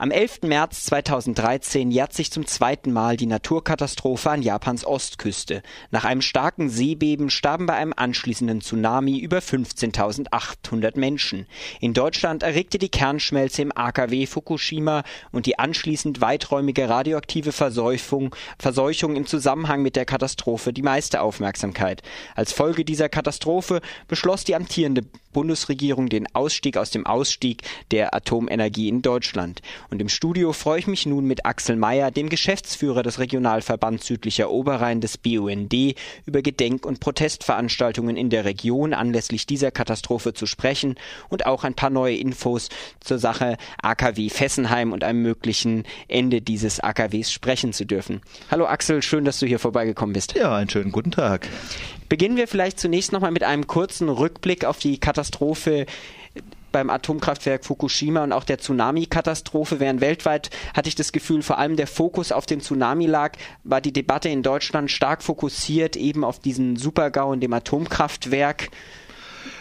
Am 11. März 2013 jährt sich zum zweiten Mal die Naturkatastrophe an Japans Ostküste. Nach einem starken Seebeben starben bei einem anschließenden Tsunami über 15.800 Menschen. In Deutschland erregte die Kernschmelze im AKW Fukushima und die anschließend weiträumige radioaktive Verseuchung, Verseuchung im Zusammenhang mit der Katastrophe die meiste Aufmerksamkeit. Als Folge dieser Katastrophe beschloss die amtierende Bundesregierung den Ausstieg aus dem Ausstieg der Atomenergie in Deutschland. Und im Studio freue ich mich nun mit Axel Mayer, dem Geschäftsführer des Regionalverbands Südlicher Oberrhein des BUND, über Gedenk- und Protestveranstaltungen in der Region anlässlich dieser Katastrophe zu sprechen und auch ein paar neue Infos zur Sache AKW Fessenheim und einem möglichen Ende dieses AKWs sprechen zu dürfen. Hallo Axel, schön, dass du hier vorbeigekommen bist. Ja, einen schönen guten Tag. Beginnen wir vielleicht zunächst nochmal mit einem kurzen Rückblick auf die Katastrophe beim Atomkraftwerk Fukushima und auch der Tsunami-Katastrophe, während weltweit hatte ich das Gefühl, vor allem der Fokus auf den Tsunami lag, war die Debatte in Deutschland stark fokussiert eben auf diesen Supergau und dem Atomkraftwerk.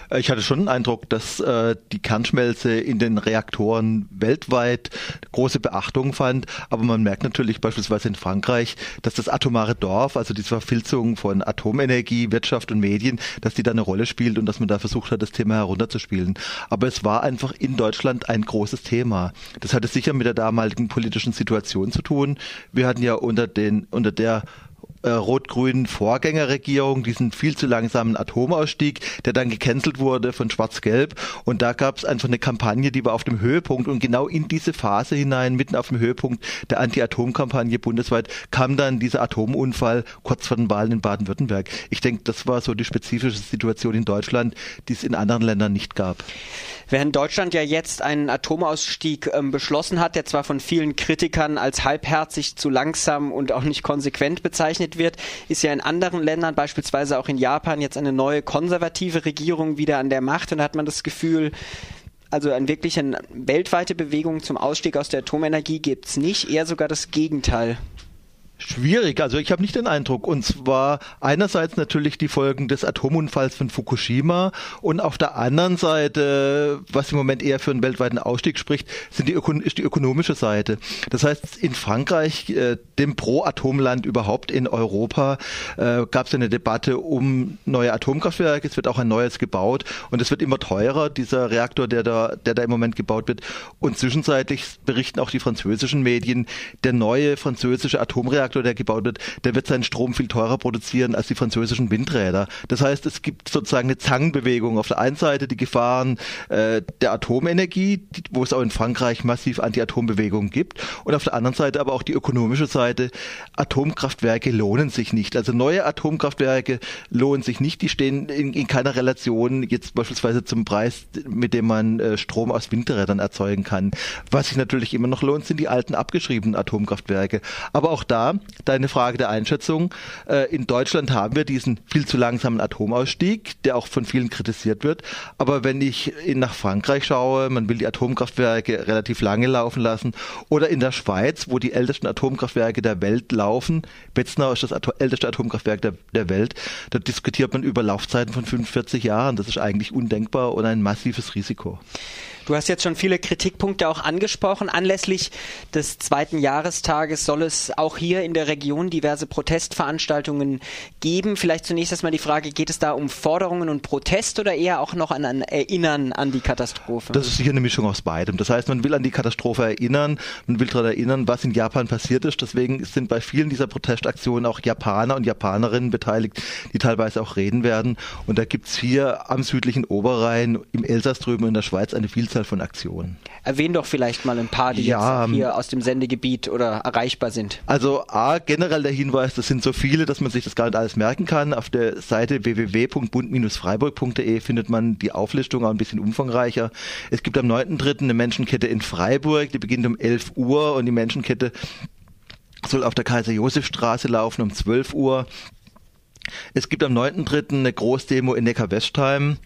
Äh, ich hatte schon den Eindruck, dass äh, die Kernschmelze in den Reaktoren weltweit große Beachtung fand. Aber man merkt natürlich beispielsweise in Frankreich, dass das atomare Dorf, also diese Verfilzung von Atomenergie, Wirtschaft und Medien, dass die da eine Rolle spielt und dass man da versucht hat, das Thema herunterzuspielen. Aber es war einfach in Deutschland ein großes Thema. Das hatte sicher mit der damaligen politischen Situation zu tun. Wir hatten ja unter den, unter der rot-grünen Vorgängerregierung diesen viel zu langsamen Atomausstieg, der dann gecancelt wurde von Schwarz-Gelb. Und da gab es einfach eine Kampagne, die war auf dem Höhepunkt. Und genau in diese Phase hinein, mitten auf dem Höhepunkt der Anti-Atom-Kampagne bundesweit, kam dann dieser Atomunfall kurz vor den Wahlen in Baden-Württemberg. Ich denke, das war so die spezifische Situation in Deutschland, die es in anderen Ländern nicht gab. Während Deutschland ja jetzt einen Atomausstieg ähm, beschlossen hat, der zwar von vielen Kritikern als halbherzig, zu langsam und auch nicht konsequent bezeichnet wird, ist ja in anderen Ländern, beispielsweise auch in Japan, jetzt eine neue konservative Regierung wieder an der Macht und da hat man das Gefühl, also eine wirkliche weltweite Bewegung zum Ausstieg aus der Atomenergie gibt es nicht, eher sogar das Gegenteil. Schwierig, also ich habe nicht den Eindruck. Und zwar einerseits natürlich die Folgen des Atomunfalls von Fukushima und auf der anderen Seite, was im Moment eher für einen weltweiten Ausstieg spricht, sind die ist die ökonomische Seite. Das heißt, in Frankreich, äh, dem Pro-Atomland überhaupt in Europa, äh, gab es eine Debatte um neue Atomkraftwerke. Es wird auch ein neues gebaut und es wird immer teurer, dieser Reaktor, der da, der da im Moment gebaut wird. Und zwischenzeitlich berichten auch die französischen Medien, der neue französische Atomreaktor Reaktor, der gebaut wird, der wird seinen Strom viel teurer produzieren als die französischen Windräder. Das heißt, es gibt sozusagen eine Zangenbewegung. Auf der einen Seite die Gefahren äh, der Atomenergie, die, wo es auch in Frankreich massiv Anti-Atom-Bewegungen gibt, und auf der anderen Seite aber auch die ökonomische Seite. Atomkraftwerke lohnen sich nicht. Also neue Atomkraftwerke lohnen sich nicht. Die stehen in, in keiner Relation jetzt beispielsweise zum Preis, mit dem man äh, Strom aus Windrädern erzeugen kann. Was sich natürlich immer noch lohnt, sind die alten abgeschriebenen Atomkraftwerke. Aber auch da deine Frage der Einschätzung. Äh, in Deutschland haben wir diesen viel zu langsamen Atomausstieg, der auch von vielen kritisiert wird. Aber wenn ich nach Frankreich schaue, man will die Atomkraftwerke relativ lange laufen lassen, oder in der Schweiz, wo die ältesten Atomkraftwerke der Welt laufen, Betznau ist das älteste Atomkraftwerk der, der Welt, da diskutiert man über Laufzeiten von 45 Jahren. Das ist eigentlich undenkbar und ein massives Risiko. Du hast jetzt schon viele Kritikpunkte auch angesprochen. Anlässlich des zweiten Jahrestages soll es auch hier in der Region diverse Protestveranstaltungen geben. Vielleicht zunächst erstmal die Frage, geht es da um Forderungen und Protest oder eher auch noch an ein Erinnern an die Katastrophe? Das ist sicher eine Mischung aus beidem. Das heißt, man will an die Katastrophe erinnern, man will daran erinnern, was in Japan passiert ist. Deswegen sind bei vielen dieser Protestaktionen auch Japaner und Japanerinnen beteiligt, die teilweise auch reden werden. Und da gibt es hier am südlichen Oberrhein, im Elsass drüben in der Schweiz eine Vielzahl Vielzahl von Aktionen. Erwähn doch vielleicht mal ein paar, die ja, jetzt hier aus dem Sendegebiet oder erreichbar sind. Also A, generell der Hinweis, das sind so viele, dass man sich das gar nicht alles merken kann. Auf der Seite www.bund-freiburg.de findet man die Auflistung auch ein bisschen umfangreicher. Es gibt am 9.3. eine Menschenkette in Freiburg, die beginnt um 11 Uhr und die Menschenkette soll auf der Kaiser-Josef-Straße laufen um 12 Uhr. Es gibt am 9.3. eine Großdemo in Neckar-Westheim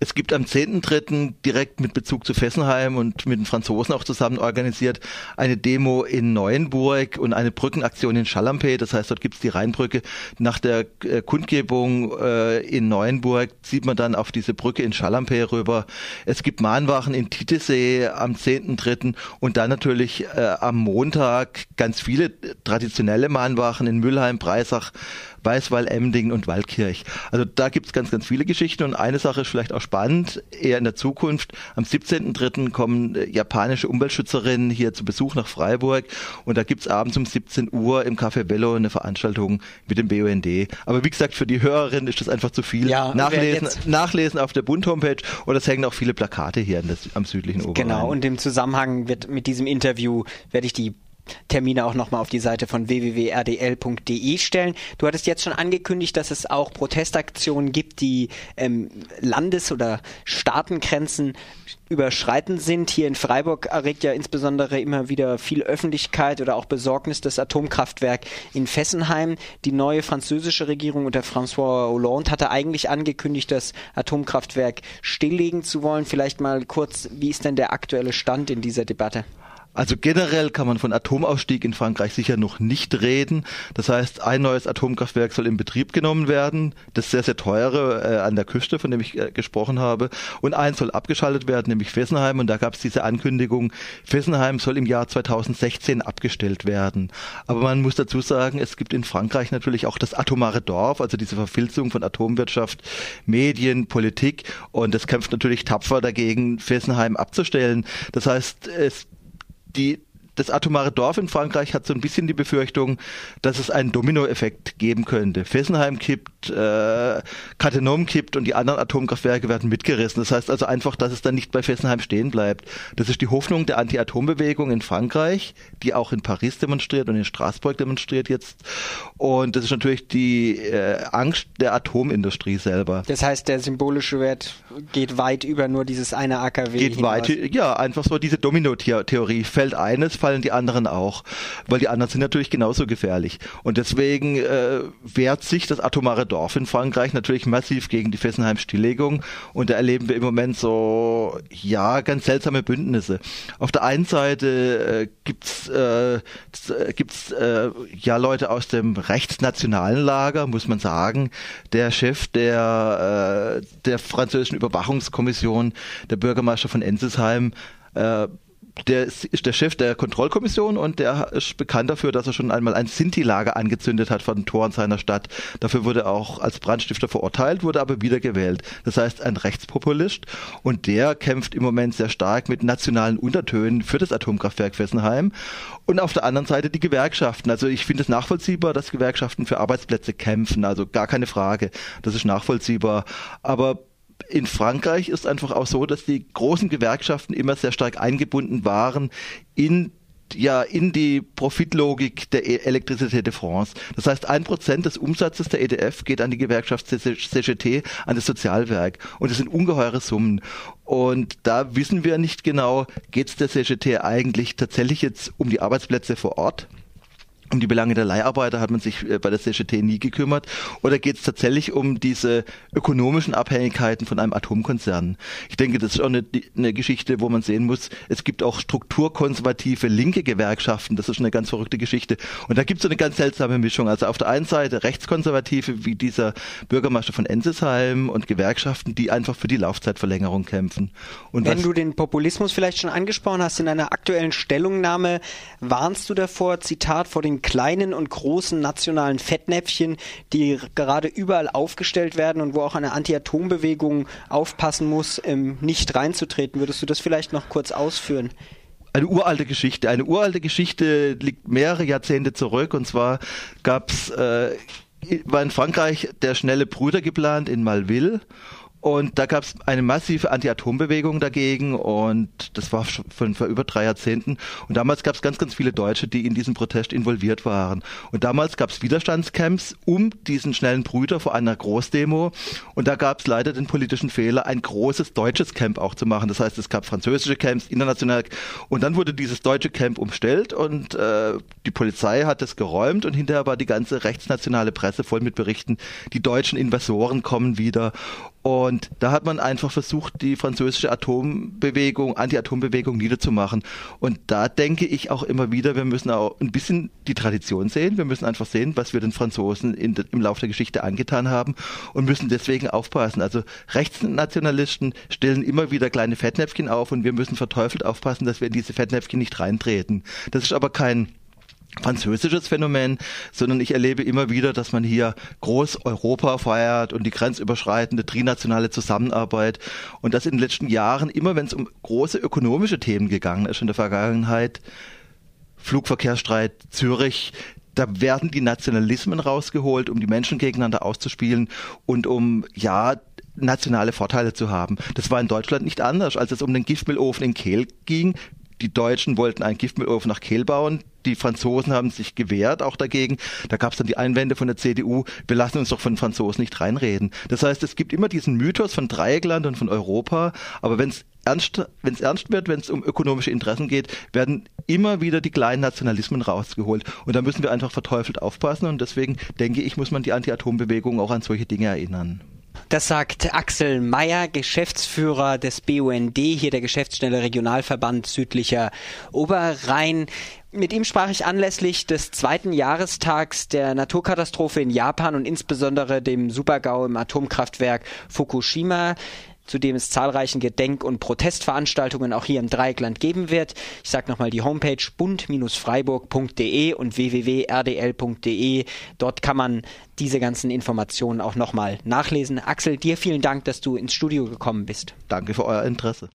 Es gibt am 10.3. direkt mit Bezug zu Fessenheim und mit den Franzosen auch zusammen organisiert eine Demo in Neuenburg und eine Brückenaktion in Chalampé. Das heißt, dort gibt es die Rheinbrücke. Nach der äh, Kundgebung äh, in Neuenburg sieht man dann auf diese Brücke in Chalampé rüber. Es gibt Mahnwachen in Titisee am 10.3. und dann natürlich äh, am Montag ganz viele traditionelle Mahnwachen in Müllheim, Breisach, Weißwall, Emding und Waldkirch. Also da gibt es ganz, ganz viele Geschichten und eine Sache ist vielleicht auch spannend, eher in der Zukunft. Am 17.03. kommen äh, japanische Umweltschützerinnen hier zu Besuch nach Freiburg und da gibt es abends um 17 Uhr im Café Bello eine Veranstaltung mit dem BUND. Aber wie gesagt, für die Hörerinnen ist das einfach zu viel. Ja, nachlesen, nachlesen auf der Bund-Homepage oder es hängen auch viele Plakate hier das, am südlichen Oberrhein. Genau, und im Zusammenhang wird mit diesem Interview werde ich die Termine auch nochmal auf die Seite von www.rdl.de stellen. Du hattest jetzt schon angekündigt, dass es auch Protestaktionen gibt, die ähm, Landes- oder Staatengrenzen überschreitend sind. Hier in Freiburg erregt ja insbesondere immer wieder viel Öffentlichkeit oder auch Besorgnis das Atomkraftwerk in Fessenheim. Die neue französische Regierung unter François Hollande hatte eigentlich angekündigt, das Atomkraftwerk stilllegen zu wollen. Vielleicht mal kurz, wie ist denn der aktuelle Stand in dieser Debatte? Also generell kann man von Atomausstieg in Frankreich sicher noch nicht reden. Das heißt, ein neues Atomkraftwerk soll in Betrieb genommen werden. Das sehr, sehr teure äh, an der Küste, von dem ich äh, gesprochen habe. Und eins soll abgeschaltet werden, nämlich Fessenheim. Und da gab es diese Ankündigung, Fessenheim soll im Jahr 2016 abgestellt werden. Aber man muss dazu sagen, es gibt in Frankreich natürlich auch das atomare Dorf, also diese Verfilzung von Atomwirtschaft, Medien, Politik. Und es kämpft natürlich tapfer dagegen, Fessenheim abzustellen. Das heißt, es die das atomare Dorf in Frankreich hat so ein bisschen die Befürchtung, dass es einen Dominoeffekt geben könnte. Fessenheim kippt, äh, Cattenom kippt und die anderen Atomkraftwerke werden mitgerissen. Das heißt also einfach, dass es dann nicht bei Fessenheim stehen bleibt. Das ist die Hoffnung der Anti-Atom-Bewegung in Frankreich, die auch in Paris demonstriert und in Straßburg demonstriert jetzt. Und das ist natürlich die äh, Angst der Atomindustrie selber. Das heißt, der symbolische Wert geht weit über nur dieses eine AKW. Geht hinaus. weit, ja, einfach so diese Domino-Theorie. Fällt eines, fallen die anderen auch, weil die anderen sind natürlich genauso gefährlich. Und deswegen äh, wehrt sich das atomare Dorf in Frankreich natürlich massiv gegen die Fessenheim-Stilllegung und da erleben wir im Moment so, ja, ganz seltsame Bündnisse. Auf der einen Seite äh, gibt's äh, gibt's äh, ja Leute aus dem rechtsnationalen Lager, muss man sagen. Der Chef der äh, der französischen Überwachungskommission, der Bürgermeister von Ensisheim, äh, der ist der Chef der Kontrollkommission und der ist bekannt dafür, dass er schon einmal ein Sinti-Lager angezündet hat vor den Toren seiner Stadt. Dafür wurde er auch als Brandstifter verurteilt, wurde aber wiedergewählt. Das heißt, ein Rechtspopulist und der kämpft im Moment sehr stark mit nationalen Untertönen für das Atomkraftwerk Fessenheim und auf der anderen Seite die Gewerkschaften. Also ich finde es nachvollziehbar, dass Gewerkschaften für Arbeitsplätze kämpfen, also gar keine Frage. Das ist nachvollziehbar. Aber in Frankreich ist einfach auch so, dass die großen Gewerkschaften immer sehr stark eingebunden waren in ja in die Profitlogik der e- Elektrizität de France. Das heißt, ein Prozent des Umsatzes der EDF geht an die Gewerkschaft CGT, an das Sozialwerk. Und das sind ungeheure Summen. Und da wissen wir nicht genau, geht es der CGT eigentlich tatsächlich jetzt um die Arbeitsplätze vor Ort? Um die Belange der Leiharbeiter hat man sich äh, bei der CGT nie gekümmert? Oder geht es tatsächlich um diese ökonomischen Abhängigkeiten von einem Atomkonzern? Ich denke, das ist auch eine, eine, Geschichte, wo man sehen muss, es gibt auch strukturkonservative linke Gewerkschaften. Das ist eine ganz verrückte Geschichte. Und da gibt es so eine ganz seltsame Mischung. Also auf der einen Seite Rechtskonservative wie dieser Bürgermeister von Ensisheim und Gewerkschaften, die einfach für die Laufzeitverlängerung kämpfen. Und Wenn du den Populismus vielleicht schon angesprochen hast, in einer aktuellen Stellungnahme warnst du davor, Zitat, vor den kleinen und großen nationalen Fettnäpfchen, die gerade überall aufgestellt werden und wo auch eine Anti-Atom-Bewegung aufpassen muss, ähm, nicht reinzutreten. Würdest du das vielleicht noch kurz ausführen? eine uralte Geschichte. Eine uralte Geschichte liegt mehrere Jahrzehnte zurück. Und zwar gab's äh, war in Frankreich der schnelle Brüder geplant in Malville und da gab es eine massive Anti-Atom-Bewegung dagegen und das war schon vor über drei Jahrzehnten. Und damals gab es ganz, ganz viele Deutsche, die in diesen Protest involviert waren. Und damals gab es Widerstandscamps um diesen schnellen Brüder vor einer Großdemo. Und da gab es leider den politischen Fehler, ein großes deutsches Camp auch zu machen. Das heißt, es gab französische Camps, international. Und dann wurde dieses deutsche Camp umstellt und äh, die Polizei hat es geräumt und hinterher war die ganze rechtsnationale Presse voll mit Berichten, die deutschen Investoren kommen wieder Und da hat man einfach versucht, die französische Atombewegung, Anti-Atom-Bewegung niederzumachen. Und da denke ich auch immer wieder, wir müssen auch ein bisschen die Tradition sehen. Wir müssen einfach sehen, was wir den Franzosen in, im Laufe der Geschichte angetan haben und müssen deswegen aufpassen. Also Rechtsnationalisten stellen immer wieder kleine Fettnäpfchen auf und wir müssen verteufelt aufpassen, dass wir in diese Fettnäpfchen nicht reintreten. Das ist aber kein französisches Phänomen, sondern ich erlebe immer wieder, dass man hier groß Europa feiert und die grenzüberschreitende trinationale Zusammenarbeit und das in den letzten Jahren immer, wenn es um große ökonomische Themen gegangen ist in der Vergangenheit, Flugverkehrsstreit Zürich, da werden die Nationalismen rausgeholt, um die Menschen gegeneinander auszuspielen und um ja nationale Vorteile zu haben. Das war in Deutschland nicht anders, als es um den Giftmühlofen in Kehl ging die Deutschen wollten einen Giftmühlofen nach Kehl bauen. Die Franzosen haben sich gewehrt auch dagegen. Da gab es dann die Einwände von der CDU, wir lassen uns doch von Franzosen nicht reinreden. Das heißt, es gibt immer diesen Mythos von Dreieckland und von Europa, aber wenn es ernst, wenn es ernst wird, wenn es um ökonomische Interessen geht, werden immer wieder die kleinen Nationalismen rausgeholt. Und da müssen wir einfach verteufelt aufpassen. Und deswegen denke ich, muss man die Anti-Atom-Bewegung auch an solche Dinge erinnern. Das sagt Axel Meyer, Geschäftsführer des BUND, hier der Geschäftsstelle Regionalverband Südlicher Oberrhein. Mit ihm sprach ich anlässlich des zweiten Jahrestags der Naturkatastrophe in Japan und insbesondere dem Supergau im Atomkraftwerk Fukushima zu dem es zahlreichen Gedenk- und Protestveranstaltungen auch hier im Dreieckland geben wird. Ich sage nochmal die Homepage bund-freiburg.de und www.rdl.de. Dort kann man diese ganzen Informationen auch nochmal nachlesen. Axel, dir vielen Dank, dass du ins Studio gekommen bist. Danke für euer Interesse.